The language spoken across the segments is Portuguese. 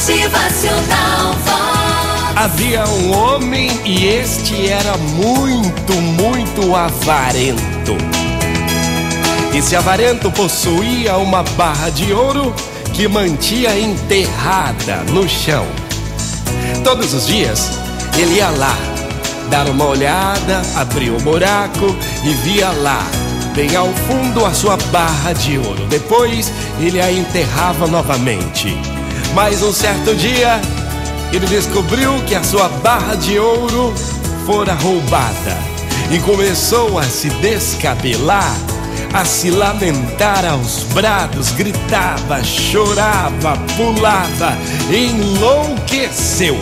Motivacional Vox. Havia um homem e este era muito, muito avarento. Esse avarento possuía uma barra de ouro que mantinha enterrada no chão. Todos os dias ele ia lá, dar uma olhada, abria o buraco e via lá, bem ao fundo, a sua barra de ouro. Depois ele a enterrava novamente. Mas um certo dia ele descobriu que a sua barra de ouro fora roubada e começou a se descabelar, a se lamentar aos brados, gritava, chorava, pulava, enlouqueceu.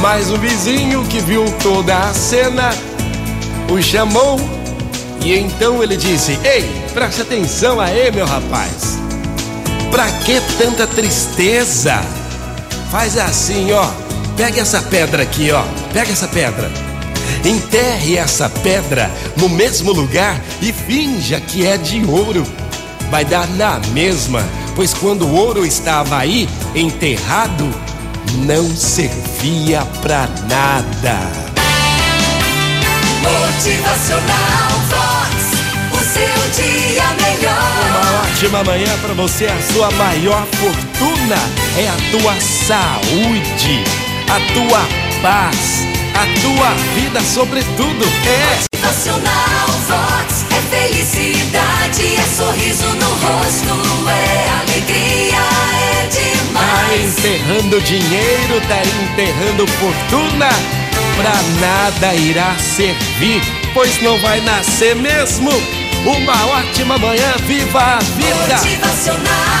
Mas o vizinho que viu toda a cena o chamou e então ele disse: Ei, preste atenção aí, meu rapaz. Pra que tanta tristeza? Faz assim, ó. Pega essa pedra aqui, ó. Pega essa pedra. Enterre essa pedra no mesmo lugar e finja que é de ouro. Vai dar na mesma, pois quando o ouro estava aí enterrado, não servia pra nada. Motivacional ótima manhã pra você. A sua maior fortuna é a tua saúde, a tua paz, a tua vida, sobretudo. É. Motivacional Vox. É felicidade, é sorriso no rosto, é alegria, é Tá demais. enterrando dinheiro, tá enterrando fortuna, pra nada irá servir, pois não vai nascer mesmo. Uma ótima manhã, viva a vida! Motivacional.